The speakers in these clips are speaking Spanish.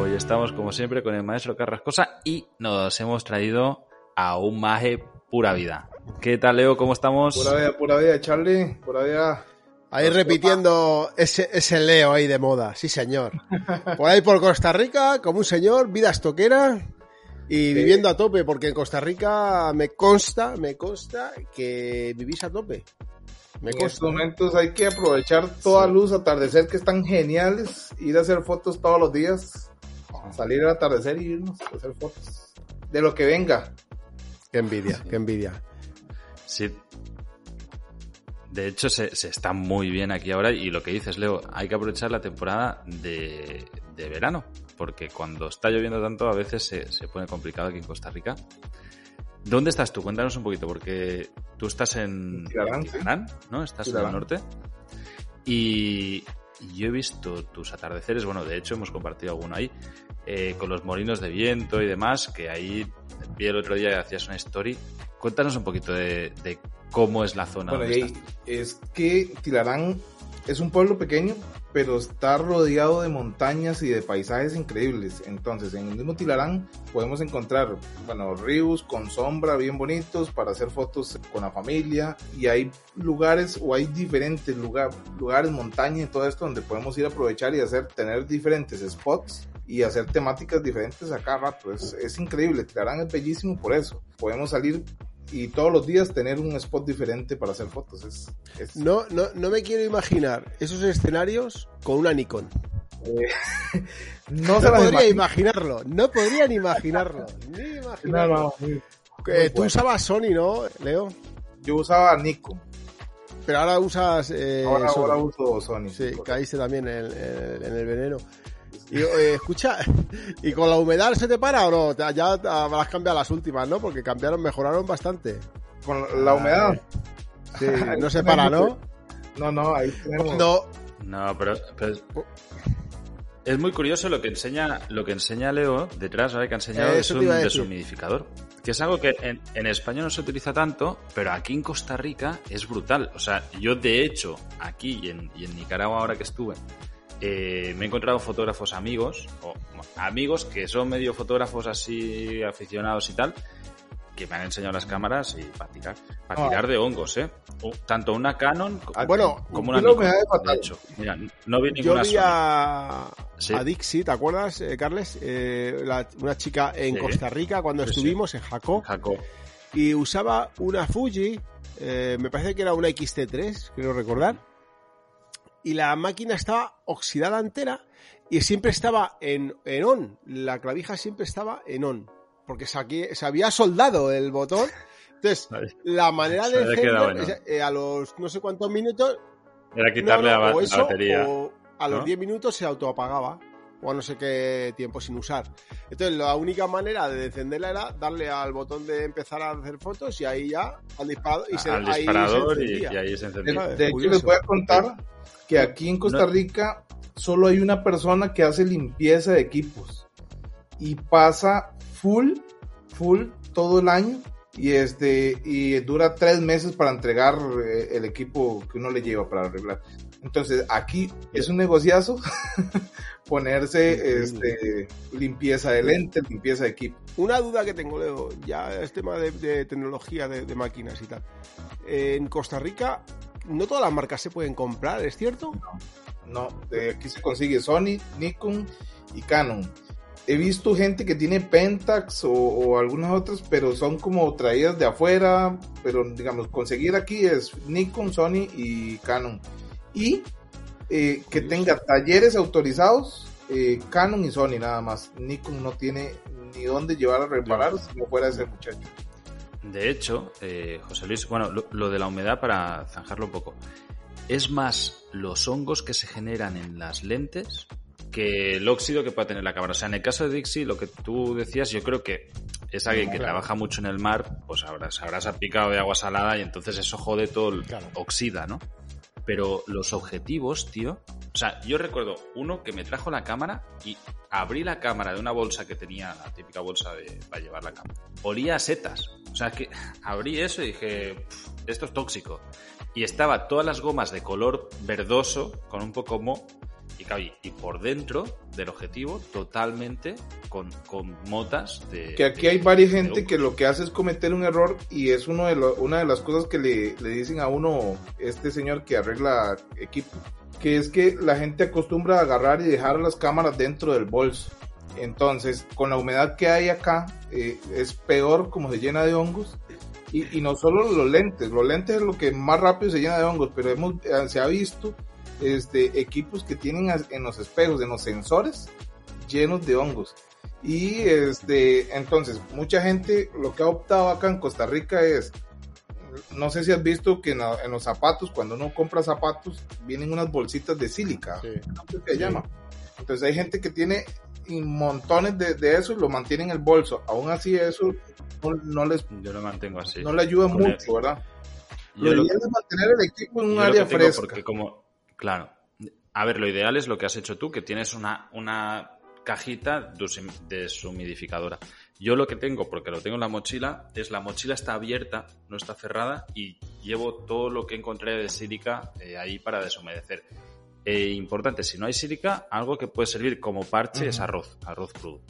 Hoy estamos, como siempre, con el maestro Carrascosa y nos hemos traído a un maje pura vida. ¿Qué tal, Leo? ¿Cómo estamos? Pura vida, pura vida, Charlie. Pura vida. Ahí repitiendo ese, ese Leo ahí de moda, sí señor. Por ahí por Costa Rica, como un señor, vida estoquera y viviendo a tope, porque en Costa Rica me consta, me consta que vivís a tope. Me en estos momentos hay que aprovechar toda luz, atardecer que están geniales, ir a hacer fotos todos los días, salir al atardecer y irnos a hacer fotos de lo que venga. Qué envidia, qué envidia. Sí. De hecho, se, está muy bien aquí ahora y lo que dices, Leo, hay que aprovechar la temporada de, verano, porque cuando está lloviendo tanto a veces se, se pone complicado aquí en Costa Rica. ¿Dónde estás tú? Cuéntanos un poquito, porque tú estás en Tilarán, ¿no? Estás en el norte. Y yo he visto tus atardeceres, bueno, de hecho hemos compartido alguno ahí, eh, con los molinos de viento y demás, que ahí vi el otro día que hacías una story. Cuéntanos un poquito de, cómo es la zona. Bueno, es que Tilarán es un pueblo pequeño, pero está rodeado de montañas y de paisajes increíbles. Entonces, en el mismo Tilarán podemos encontrar, bueno, ríos con sombra bien bonitos para hacer fotos con la familia y hay lugares o hay diferentes lugares, lugares, montañas y todo esto donde podemos ir a aprovechar y hacer, tener diferentes spots y hacer temáticas diferentes a cada rato. Es, es increíble, Tilarán es bellísimo por eso. Podemos salir y todos los días tener un spot diferente para hacer fotos. Es, No, no, no me quiero imaginar esos escenarios con una Nikon. Eh, no, se podría imaginarlo, no podrían imaginarlo, ni imaginarlo. Eh, tú usabas Sony, ¿no, Leo? Yo usaba Nikon. Pero ahora usas. Eh, ahora, uso Sony. Sí, caíste también en, en el veneno. Y, eh, escucha, ¿y con la humedad se te para o no? Ya habrás cambiado las últimas, ¿no? Porque cambiaron, mejoraron bastante. ¿Con la humedad? Sí, no se para, ¿no? No, no, ahí tenemos... No. No, pero, es muy curioso lo que enseña, lo que enseña Leo detrás, ¿vale? Que ha enseñado es un deshumidificador. Que es algo que en, en España no se utiliza tanto, pero aquí en Costa Rica es brutal. O sea, yo de hecho, aquí y en, y en Nicaragua ahora que estuve, eh, me he encontrado fotógrafos amigos, o amigos que son medio fotógrafos así aficionados y tal, que me han enseñado las cámaras y para tirar, para tirar de hongos, ¿eh? Tanto una Canon ah, bueno, como una Nikon, de hecho. Mira, no vi ninguna Yo vi a, Dixie, ¿te acuerdas, eh, Carles? Eh, una chica en Costa Rica cuando estuvimos en Jaco. Y usaba una Fuji, eh, me parece que era una XT3, quiero recordar y la máquina estaba oxidada entera y siempre estaba en, en on. La clavija siempre estaba en on. Porque se, se había soldado el botón. Entonces, la manera de encender eh, a los no sé cuántos minutos. Era quitarle la, batería. a los 10 minutos se autoapagaba. O a no sé qué tiempo sin usar. Entonces, la única manera de encenderla era darle al botón de empezar a hacer fotos y ahí ya al disparador. Y se, al disparador y, ahí se encendía. De, hecho, les voy a contar que aquí en Costa Rica solo hay una persona que hace limpieza de equipos y pasa full, full todo el año y este y dura tres meses para entregar eh, el equipo que uno le lleva para arreglar. Entonces aquí es un negociazo ponerse este limpieza de lente, limpieza de equipo. Una duda que tengo, Leo, ya es tema de, tecnología de, de, máquinas y tal. En Costa Rica no todas las marcas se pueden comprar, ¿es cierto? No, aquí se consigue Sony, Nikon y Canon. He visto gente que tiene Pentax o, algunas otras, pero son como traídas de afuera, pero digamos, conseguir aquí es Nikon, Sony y Canon. Y eh, que tenga talleres autorizados, eh, Canon y Sony nada más. Nikon no tiene ni dónde llevar a reparar si no fuera ese muchacho. De hecho, eh, José Luis, bueno, lo, de la humedad para zanjarlo un poco, es más los hongos que se generan en las lentes que el óxido que pueda tener la cámara. O sea, en el caso de Dixie, lo que tú decías, yo creo que es alguien que trabaja mucho en el mar, pues habrás, habrás picado de agua salada y entonces eso jode todo, el, oxida, ¿no? Pero los objetivos, tío. O sea, yo recuerdo uno que me trajo la cámara y abrí la cámara de una bolsa que tenía, la típica bolsa de, para llevar la cámara. Olía a setas. O sea, que abrí eso y dije, esto es tóxico. Y estaba todas las gomas de color verdoso, con un poco mo, y, por dentro del objetivo totalmente con, con motas de... Que aquí hay varias gente que lo que hace es cometer un error y es uno de una de las cosas que le, le dicen a uno este señor que arregla equipo, que es que la gente acostumbra a agarrar y dejar las cámaras dentro del bolso. Entonces, con la humedad que hay acá, eh, es peor como se llena de hongos. Y, y, no solo los lentes, los lentes es lo que más rápido se llena de hongos, pero hemos, eh, se ha visto este, equipos que tienen en los espejos, en los sensores, llenos de hongos. Y este, entonces, mucha gente lo que ha optado acá en Costa Rica es, no sé si has visto que en, los zapatos, cuando uno compra zapatos, vienen unas bolsitas de sílica, se llama. Entonces hay gente que tiene montones de, de, eso y lo mantiene en el bolso. Aún así eso no, les... Yo lo mantengo así. No le ayuda mucho, ¿verdad? Lo ideal es mantener el equipo en un área fresca. Porque como, Claro. A ver, lo ideal es lo que has hecho tú, que tienes una, una cajita deshumidificadora. Yo lo que tengo, porque lo tengo en la mochila, es la mochila está abierta, no está cerrada, y llevo todo lo que encontré de sílica eh, ahí para deshumedecer. Eh, importante, si no hay sílica, algo que puede servir como parche es arroz, arroz crudo.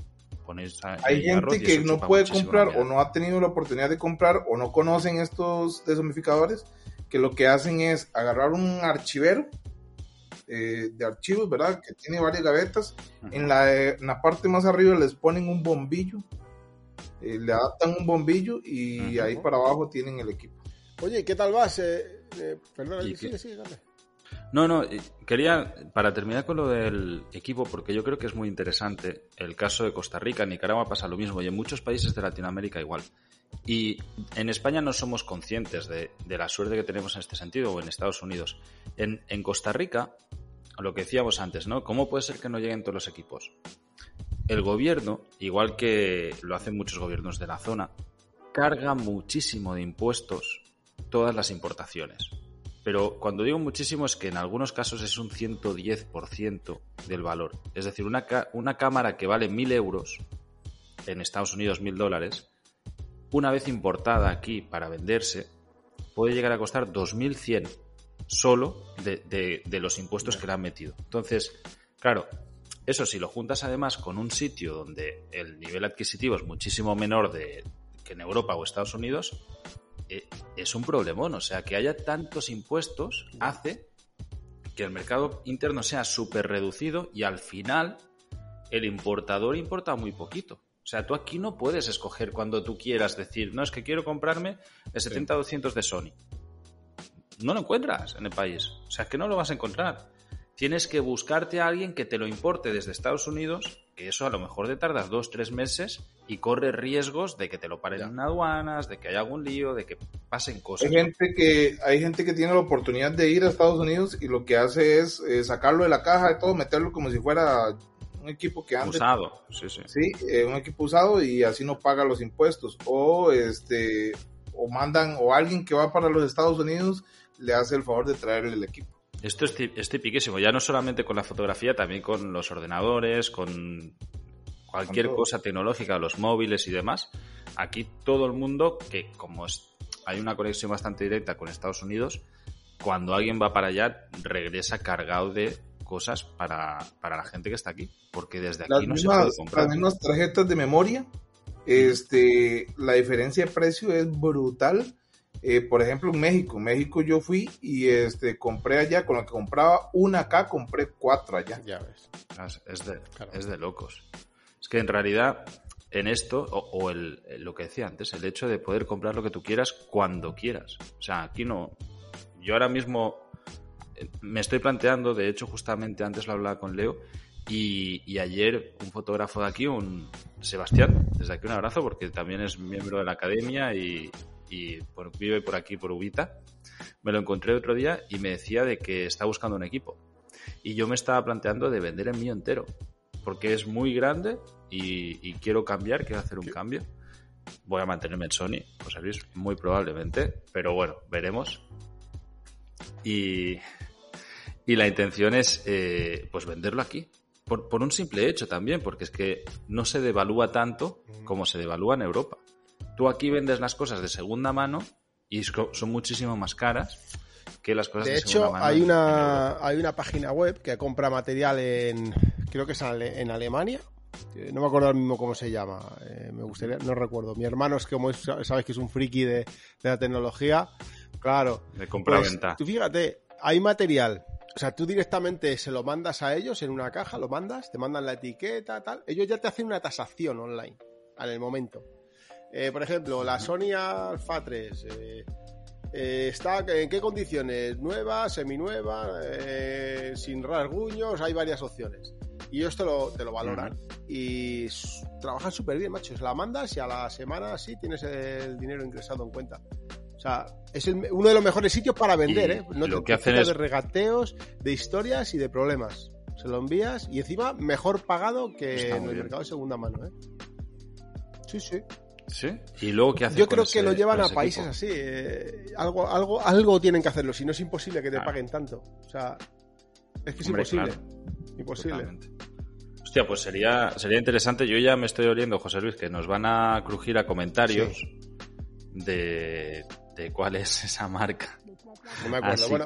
hay gente que no puede comprar o no ha tenido la oportunidad de comprar o no conocen estos deshumidificadores, que lo que hacen es agarrar un archivero eh, de archivos, ¿verdad? Que tiene varias gavetas. en, la, parte más arriba les ponen un bombillo, eh, le adaptan un bombillo y ahí para abajo tienen el equipo. Oye, ¿qué tal vas? Eh, perdona, No, no, quería, para terminar con lo del equipo, porque yo creo que es muy interesante, el caso de Costa Rica, en Nicaragua pasa lo mismo y en muchos países de Latinoamérica igual. Y en España no somos conscientes de, la suerte que tenemos en este sentido, o en Estados Unidos. En, en, Costa Rica, lo que decíamos antes, ¿no? ¿Cómo puede ser que no lleguen todos los equipos? El gobierno, igual que lo hacen muchos gobiernos de la zona, carga muchísimo de impuestos todas las importaciones. Pero cuando digo muchísimo es que en algunos casos es un 110% del valor. Es decir, una, una cámara que vale 1.000 euros, en Estados Unidos 1.000 dólares, una vez importada aquí para venderse, puede llegar a costar 2.100 solo de, los impuestos que le han metido. Entonces, claro, eso si lo juntas además con un sitio donde el nivel adquisitivo es muchísimo menor de, que en Europa o Estados Unidos, eh, es un problemón. O sea, que haya tantos impuestos hace que el mercado interno sea súper reducido y al final el importador importa muy poquito. O sea, tú aquí no puedes escoger cuando tú quieras decir, no, es que quiero comprarme el 70-200 de Sony. No lo encuentras en el país. O sea, es que no lo vas a encontrar. Tienes que buscarte a alguien que te lo importe desde Estados Unidos, que eso a lo mejor te tardas dos, tres meses y corre riesgos de que te lo paren en aduanas, de que haya algún lío, de que pasen cosas. Hay gente que, hay gente que tiene la oportunidad de ir a Estados Unidos y lo que hace es eh, sacarlo de la caja y todo, meterlo como si fuera un equipo que anda usado, sí, sí. Sí, eh, un equipo usado y así no paga los impuestos o este o mandan o alguien que va para los Estados Unidos le hace el favor de traerle el equipo. Esto es, es tipiquísimo, ya no solamente con la fotografía, también con los ordenadores, con cualquier cosa tecnológica, los móviles y demás. Aquí todo el mundo, que como es, hay una conexión bastante directa con Estados Unidos, cuando alguien va para allá regresa cargado de cosas para, la gente que está aquí, porque desde aquí no se puede comprar. Las mismas tarjetas de memoria, este, la diferencia de precio es brutal. Eh, por ejemplo, en México, México yo fui y este compré allá, con lo que compraba una acá, compré cuatro allá. Ya ves. Es de, es de locos. Es que en realidad en esto, o, el, lo que decía antes, el hecho de poder comprar lo que tú quieras cuando quieras. O sea, aquí no. Yo ahora mismo me estoy planteando, de hecho, justamente antes lo hablaba con Leo, y, ayer un fotógrafo de aquí, un Sebastián, desde aquí un abrazo, porque también es miembro de la academia y, vive por aquí, por Ubita, me lo encontré otro día y me decía de que está buscando un equipo. Y yo me estaba planteando de vender el mío entero, porque es muy grande y, quiero cambiar, quiero hacer un cambio. Voy a mantenerme en Sony, José Luis, muy probablemente, pero bueno, veremos. Y, y la intención es eh, pues venderlo aquí. Por, por, un simple hecho también, porque es que no se devalúa tanto como se devalúa en Europa. Tú aquí vendes las cosas de segunda mano y son muchísimo más caras que las cosas de, de hecho hay una hay una página web que compra material en creo que es en Alemania no me acuerdo mismo cómo se llama, eh, me gustaría, no recuerdo. Mi hermano es como sabes que es un friki de, la tecnología, claro. De compra-venta. Pues, tú fíjate, hay material, o sea, tú directamente se lo mandas a ellos en una caja, lo mandas, te mandan la etiqueta, tal, ellos ya te hacen una tasación online, en el momento. Eh, por ejemplo, la Sony Alpha 3, eh, ¿Está en qué condiciones? ¿Nueva, seminueva, eh, sin rasguños? Hay varias opciones y ellos te lo, te lo valoran. Y trabajan súper bien, macho. La mandas y a la semana sí tienes el dinero ingresado en cuenta. O sea, es uno de los mejores sitios para vender, ¿eh? No lo que hacen es... de regateos, de historias y de problemas. Se lo envías y encima mejor pagado que en el mercado de segunda mano, ¿eh? Sí, sí. ¿Sí? ¿Y luego qué hacen Yo creo que lo llevan a países así. Eh, algo, algo, algo tienen que hacerlo, si no es imposible que te paguen tanto. O sea, es que es imposible. Imposible. Hostia, pues sería, sería interesante. Yo ya me estoy oliendo, José Luis, que nos van a crujir a comentarios de, de cuál es esa marca. No me acuerdo. bueno,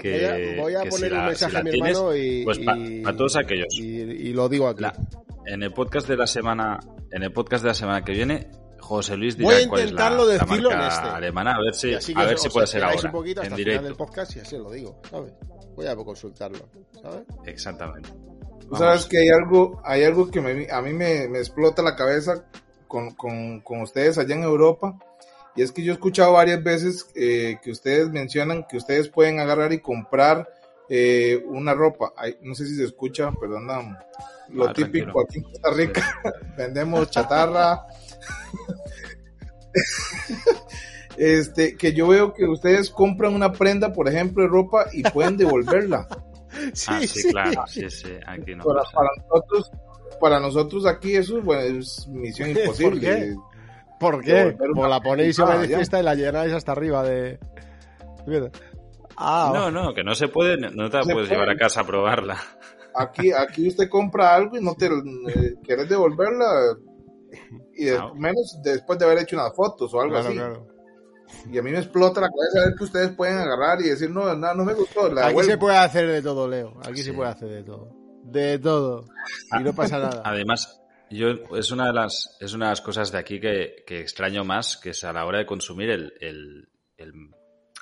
voy a, poner un mensaje a mi hermano y. Pues para todos aquellos. Y, lo digo aquí. en el podcast de la semana, en el podcast de la semana que viene, José Luis dirá Voy a cuál es la, decirlo marca en este. alemana, a ver si, a ver si puede ser ahora. un poquito hasta en directo. del podcast y así lo digo, ¿sabes? Voy a consultarlo, ¿sabes? Exactamente. Tú sabes que hay algo, hay algo que me, a mí me, me explota la cabeza con, con, con, ustedes allá en Europa. Y es que yo he escuchado varias veces eh, que ustedes mencionan que ustedes pueden agarrar y comprar eh, una ropa. no sé si se escucha, perdón, lo ah, típico aquí en Costa Rica. Vendemos chatarra. este, que yo veo que ustedes compran una prenda, por ejemplo, de ropa y pueden devolverla. ah, sí, claro, sí, sí, aquí no. Para, nosotros, para nosotros aquí eso es misión imposible. ¿Por qué? ¿Por la ponéis en la fiesta y la llenáis hasta arriba de... Ah, no, no, que no se puede, no te la puedes llevar a casa a probarla. Aquí, aquí usted compra algo y no te eh, quieres devolverla y menos después de haber hecho unas fotos o algo así. Y a mí me explota la cabeza ver que ustedes pueden agarrar y decir, no, no, no me gustó. Aquí se puede hacer de todo, Leo. Aquí se puede hacer de todo. De todo. Y no pasa nada. Además, yo es una de las, es una de las cosas de aquí que, que extraño más, que es a la hora de consumir el, el,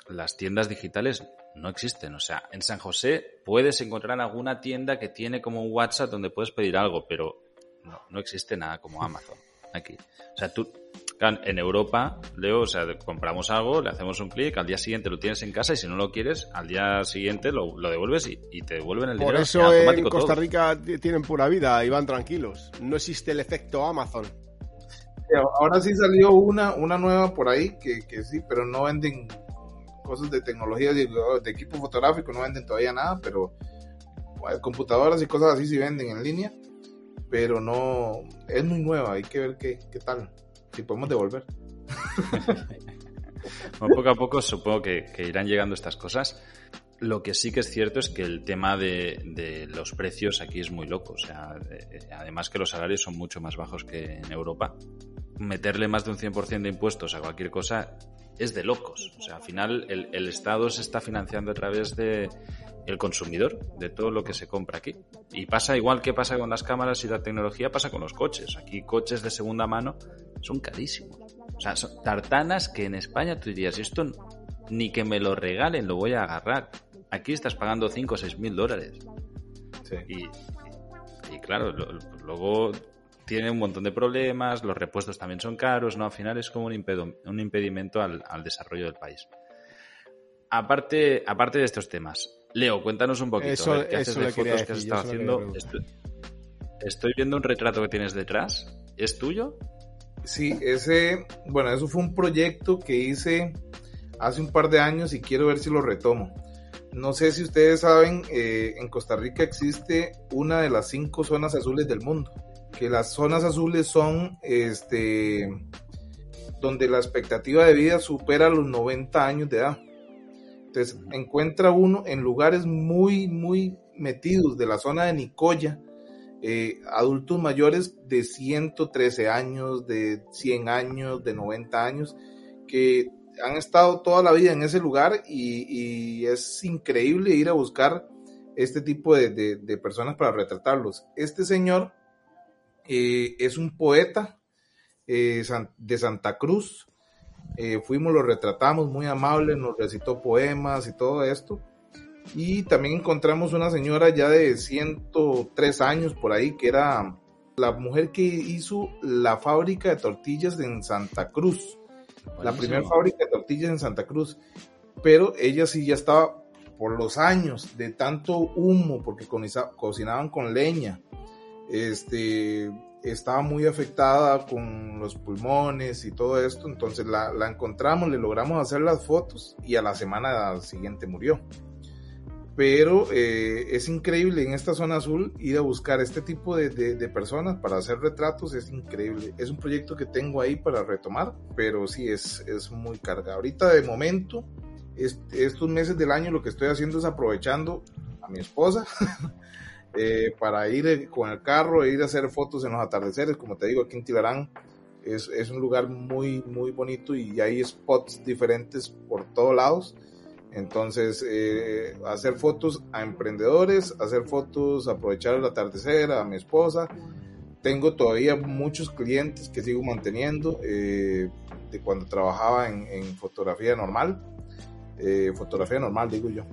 las tiendas digitales no existen. O sea, en San José puedes encontrar alguna tienda que tiene como un WhatsApp donde puedes pedir algo, pero no, no existe nada como Amazon aquí. O sea, tú, en Europa, Leo, o sea, compramos algo, le hacemos un clic, al día siguiente lo tienes en casa y si no lo quieres, al día siguiente lo, devuelves y, te devuelven el dinero. Por eso en Costa Rica tienen pura vida y van tranquilos. No existe el efecto Amazon. Ahora sí salió una, una nueva por ahí que, que sí, pero no venden cosas de tecnología, de, de equipo fotográfico, no venden todavía nada, pero computadoras y cosas así sí venden en línea pero no, es muy nueva, hay que ver qué, qué tal, si podemos devolver. poco a poco supongo que, irán llegando estas cosas. Lo que sí que es cierto es que el tema de, los precios aquí es muy loco. O sea, eh, además que los salarios son mucho más bajos que en Europa. Meterle más de un 100% de impuestos a cualquier cosa es de locos. O sea, al final el, el Estado se está financiando a través de, el consumidor de todo lo que se compra aquí. Y pasa igual que pasa con las cámaras y la tecnología, pasa con los coches. Aquí coches de segunda mano son carísimos. O sea, son tartanas que en España tú dirías, esto ni que me lo regalen, lo voy a agarrar. Aquí estás pagando 5 o 6 mil dólares. Y, claro, luego tiene un montón de problemas, los repuestos también son caros, ¿no? Al final es como un, un impedimento al, al desarrollo del país. Aparte, aparte de estos temas, Leo, cuéntanos un poquito. ¿Qué haces de fotos que has estado haciendo? Estoy, viendo un retrato que tienes detrás. ¿Es tuyo? Sí, ese, bueno, eso fue un proyecto que hice hace un par de años y quiero ver si lo retomo. No sé si ustedes saben, eh, en Costa Rica existe una de las cinco zonas azules del mundo. Que las zonas azules son, este, donde la expectativa de vida supera los 90 años de edad. Entonces encuentra uno en lugares muy, muy metidos de la zona de Nicoya, eh, adultos mayores de 113 años, de 100 años, de 90 años, que han estado toda la vida en ese lugar y, es increíble ir a buscar este tipo de, personas para retratarlos. Este señor eh, es un poeta eh, de Santa Cruz. Eh, fuimos, lo retratamos, muy amable, nos recitó poemas y todo esto. Y también encontramos una señora ya de 103 años por ahí, que era la mujer que hizo la fábrica de tortillas en Santa Cruz. La primera fábrica de tortillas en Santa Cruz. Pero ella sí ya estaba por los años de tanto humo, porque cocinaban con leña. Este, estaba muy afectada con los pulmones y todo esto, entonces la, la, encontramos, le logramos hacer las fotos y a la semana siguiente murió pero eh, es increíble en esta zona azul ir a buscar este tipo de, personas para hacer retratos, es increíble. Es un proyecto que tengo ahí para retomar, pero sí es, es muy cargado. Ahorita de momento, estos meses del año lo que estoy haciendo es aprovechando a mi esposa eh, para ir eh, con el carro e ir a hacer fotos en los atardeceres, como te digo, aquí en Tibarán. Es, es un lugar muy, muy bonito y hay spots diferentes por todos lados entonces, eh, hacer fotos a emprendedores, hacer fotos, aprovechar el atardecer, a mi esposa. Tengo todavía muchos clientes que sigo manteniendo de cuando trabajaba en, fotografía normal. Fotografía normal, digo yo.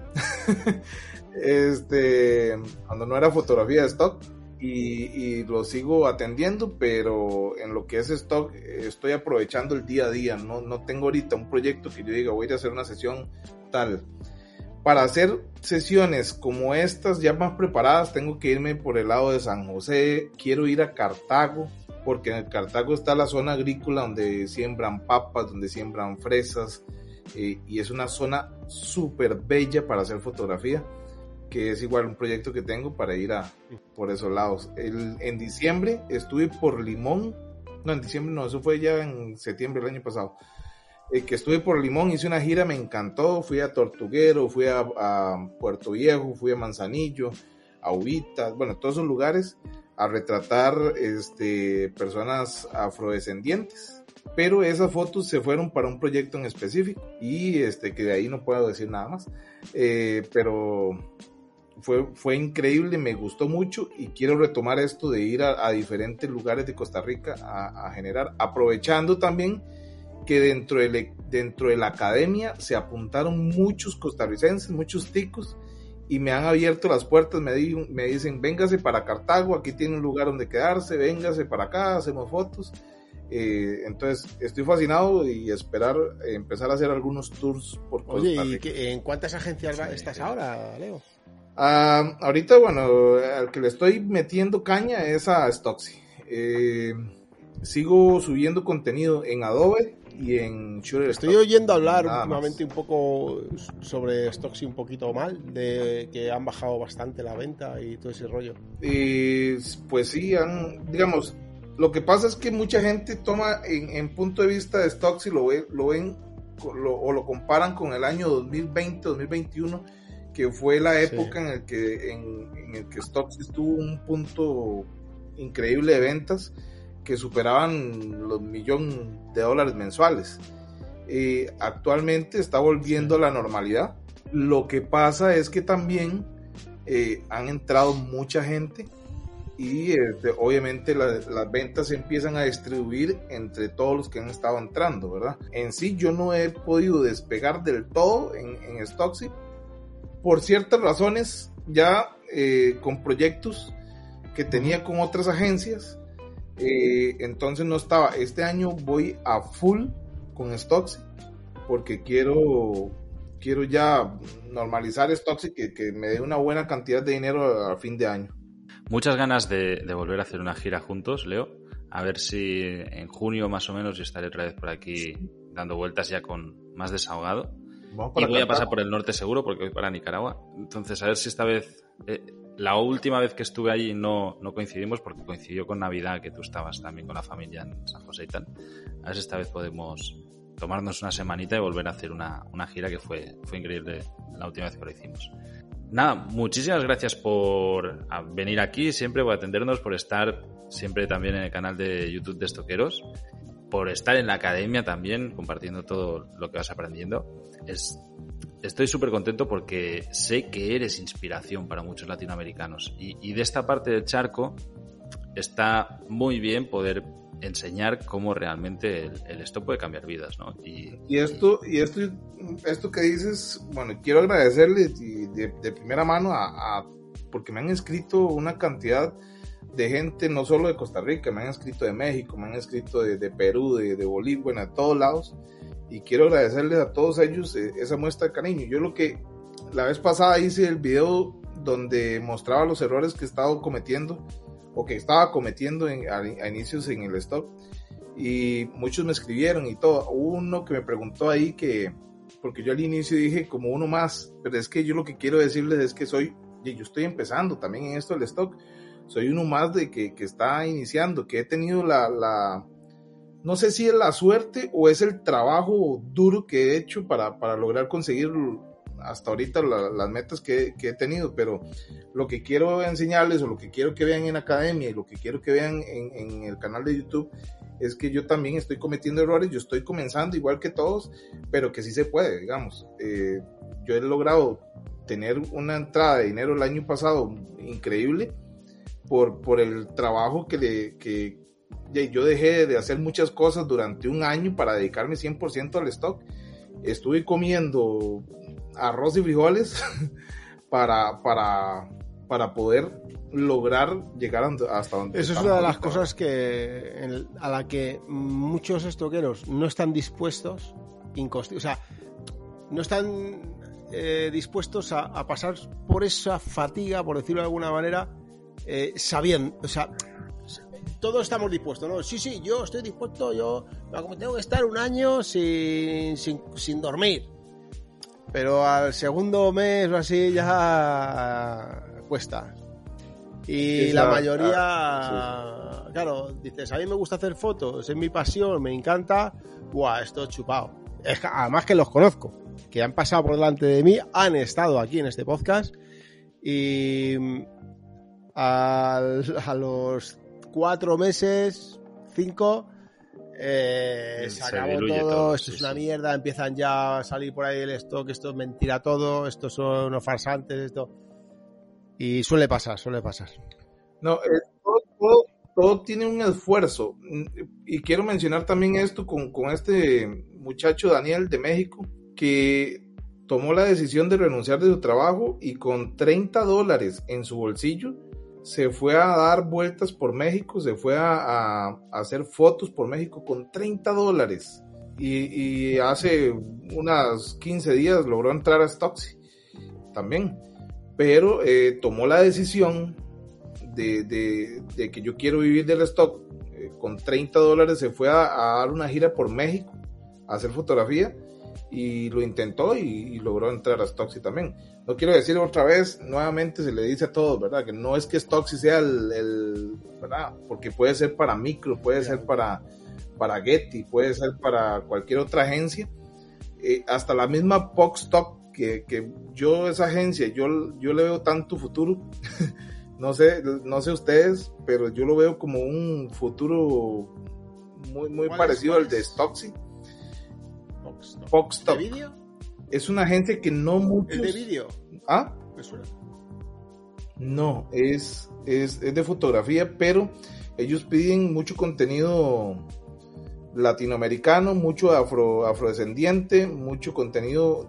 este, cuando no era fotografía de stock. Y, lo sigo atendiendo, pero en lo que es stock estoy aprovechando el día a día. No, no tengo ahorita un proyecto que yo diga voy a hacer una sesión tal. Para hacer sesiones como estas ya más preparadas, tengo que irme por el lado de San José, quiero ir a Cartago, porque en Cartago está la zona agrícola donde siembran papas, donde siembran fresas, eh, y es una zona súper bella para hacer fotografía, que es igual un proyecto que tengo para ir a por esos lados. El, en diciembre estuve por Limón, no, en diciembre no, eso fue ya en septiembre del año pasado eh, que estuve por Limón, hice una gira, me encantó, fui a Tortuguero, fui a, Puerto Viejo, fui a Manzanillo, a Ubita, bueno, todos esos lugares a retratar este, personas afrodescendientes. Pero esas fotos se fueron para un proyecto en específico y este, que de ahí no puedo decir nada más. Eh, pero fue, fue increíble, me gustó mucho y quiero retomar esto de ir a, diferentes lugares de Costa Rica a, a generar, aprovechando también que dentro de, dentro de la academia se apuntaron muchos costarricenses, muchos ticos, y me han abierto las puertas, me, me dicen, véngase para Cartago, aquí tiene un lugar donde quedarse, véngase para acá, hacemos fotos. Eh, entonces, estoy fascinado y esperar empezar a hacer algunos tours por Oye, ¿y en cuántas agencias estás ahora, Leo? Ah, ahorita, bueno, al que le estoy metiendo caña es a Stoxy. Eh, sigo subiendo contenido en Adobe, y en Estoy oyendo hablar últimamente un poco sobre Stocksy un poquito mal, de que han bajado bastante la venta y todo ese rollo. pues sí, han, digamos, lo que pasa es que mucha gente toma en, punto de vista de Stocksy, lo, ve, lo ven o lo comparan con el año 2020, 2021, que fue la época en el que en, el que estuvo un punto increíble de ventas que superaban los millones de dólares mensuales. Eh, actualmente está volviendo a la normalidad. Lo que pasa es que también eh, han entrado mucha gente y este, obviamente las ventas se empiezan a distribuir entre todos los que han estado entrando, ¿verdad? En sí yo no he podido despegar del todo en, en Stocksy por ciertas razones ya eh, con proyectos que tenía con otras agencias eh, entonces no estaba. Este año voy a full con Stocks porque quiero, quiero ya normalizar Stocks y que, me dé una buena cantidad de dinero a, fin de año. Muchas ganas de, volver a hacer una gira juntos, Leo. A ver si en junio más o menos yo estaré otra vez por aquí dando vueltas ya con más desahogado. Y voy a pasar por el norte seguro porque voy para Nicaragua. Entonces, a ver si esta vez eh, la última vez que estuve allí no, no coincidimos porque coincidió con Navidad, que tú estabas también con la familia en San José y tal. A ver si esta vez podemos tomarnos una semanita y volver a hacer una, gira que fue, fue increíble la última vez que lo hicimos. Nada, muchísimas gracias por venir aquí, siempre por atendernos, por estar siempre también en el canal de YouTube de Estoqueros. Por estar en la academia también, compartiendo todo lo que vas aprendiendo. Es, estoy súper contento porque sé que eres inspiración para muchos latinoamericanos. Y, de esta parte del charco está muy bien poder enseñar cómo realmente el, esto puede cambiar vidas, ¿no? Y, esto, y esto, esto que dices, bueno, quiero agradecerle de, primera mano a, porque me han escrito una cantidad de gente, no solo de Costa Rica, me han escrito de México, me han escrito de, Perú, de, Bolivia, bueno, de todos lados. Y quiero agradecerles a todos ellos eh, esa muestra de cariño. Yo lo que la vez pasada hice el video donde mostraba los errores que he estado cometiendo o que estaba cometiendo a, inicios en el stock. Y muchos me escribieron y todo. Uno que me preguntó ahí que, porque yo al inicio dije como uno más, pero es que yo lo que quiero decirles es que soy, yo estoy empezando también en esto del stock soy uno más de que, que está iniciando, que he tenido la, la, no sé si es la suerte o es el trabajo duro que he hecho para, para lograr conseguir hasta ahorita las metas que, que, he tenido, pero lo que quiero enseñarles o lo que quiero que vean en academia y lo que quiero que vean en, en el canal de YouTube es que yo también estoy cometiendo errores, yo estoy comenzando igual que todos, pero que sí se puede, digamos. Eh, yo he logrado tener una entrada de dinero el año pasado increíble por, por el trabajo que, le, que yo dejé de hacer muchas cosas durante un año para dedicarme 100% al stock. Estuve comiendo arroz y frijoles para, para, para poder lograr llegar hasta donde Eso es una de las cosas que a la que muchos estoqueros no están dispuestos, o sea, no están eh, dispuestos a, a, pasar por esa fatiga, por decirlo de alguna manera, eh, sabiendo, o sea, todos estamos dispuestos, ¿no? Sí, sí, yo estoy dispuesto, yo tengo que estar un año sin, sin, dormir. Pero al segundo mes o así ya cuesta. Y la mayoría, ah, claro, dices, a mí me gusta hacer fotos, es mi pasión, me encanta, ¡buah, esto chupado! Es además que los conozco, que han pasado por delante de mí, han estado aquí en este podcast y a los cuatro meses, cinco, eh, se, acabó todo, esto es una mierda, empiezan ya a salir por ahí el stock, esto es mentira todo, estos son unos farsantes, esto. Y suele pasar, suele pasar. No, eh, todo, todo, tiene un esfuerzo. Y quiero mencionar también esto con, con este muchacho Daniel de México, que tomó la decisión de renunciar de su trabajo y con 30 dólares en su bolsillo se fue a dar vueltas por México, se fue a, hacer fotos por México con 30 dólares. Y, hace unas 15 días logró entrar a Stoxy también. Pero eh, tomó la decisión de, que yo quiero vivir del stock. Eh, con 30 dólares se fue a, a, dar una gira por México a hacer fotografía y lo intentó y, logró entrar a Stoxy también. No quiero decir otra vez, nuevamente se le dice a todos, ¿verdad? Que no es que Stoxy sea el, ¿verdad? Porque puede ser para micro, puede ser para, para Getty, puede ser para cualquier otra agencia, eh, hasta la misma Stock, que, que yo esa agencia, yo, yo le veo tanto futuro, no sé, no sé ustedes, pero yo lo veo como un futuro muy, muy parecido al de Stoxy Fox ¿De vídeo? Es una agencia que no muchos... ¿Es de vídeo? ¿Ah? No, es, es, de fotografía, pero ellos piden mucho contenido latinoamericano, mucho afro, afrodescendiente, mucho contenido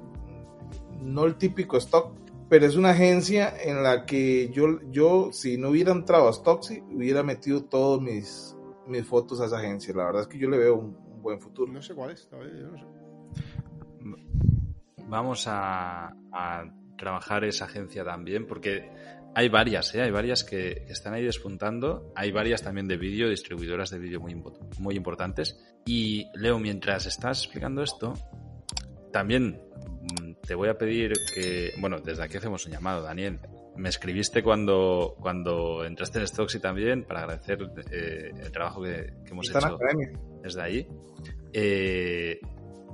no el típico stock, pero es una agencia en la que yo, yo si no hubiera entrado a Stocksy, hubiera metido todas mis, mis fotos a esa agencia. La verdad es que yo le veo un, buen futuro. No sé cuál es, yo no sé vamos a, trabajar esa agencia también, porque hay varias, ¿eh? hay varias que, están ahí despuntando, hay varias también de vídeo, distribuidoras de vídeo muy, muy importantes. Y Leo, mientras estás explicando esto, también mm, te voy a pedir que, bueno, desde aquí hacemos un llamado, Daniel. Me escribiste cuando, cuando entraste en Stoxy también para agradecer eh, el trabajo que, hemos hecho desde ahí. Eh,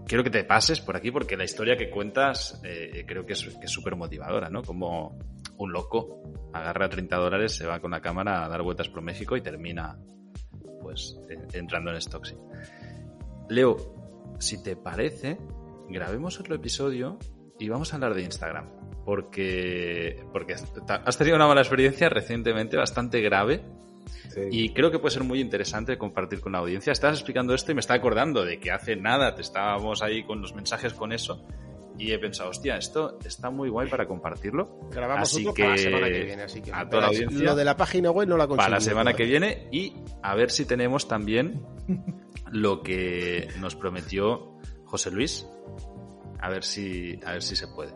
quiero que te pases por aquí porque la historia que cuentas eh, creo que es súper motivadora, ¿no? Como un loco agarra 30 dólares, se va con la cámara a dar vueltas por México y termina pues entrando en Stocksy. Leo, si te parece, grabemos otro episodio y vamos a hablar de Instagram. Porque, porque has tenido una mala experiencia recientemente, bastante grave. Y creo que puede ser muy interesante compartir con la audiencia. Estás explicando esto y me está acordando de que hace nada te estábamos ahí con los mensajes con eso. Y he pensado, hostia, esto está muy guay para compartirlo. Grabamos así que, para la semana que viene. Así que a toda la audiencia. Lo de la página web no la Para la semana que viene y a ver si tenemos también lo que nos prometió José Luis. A ver si, a ver si se puede.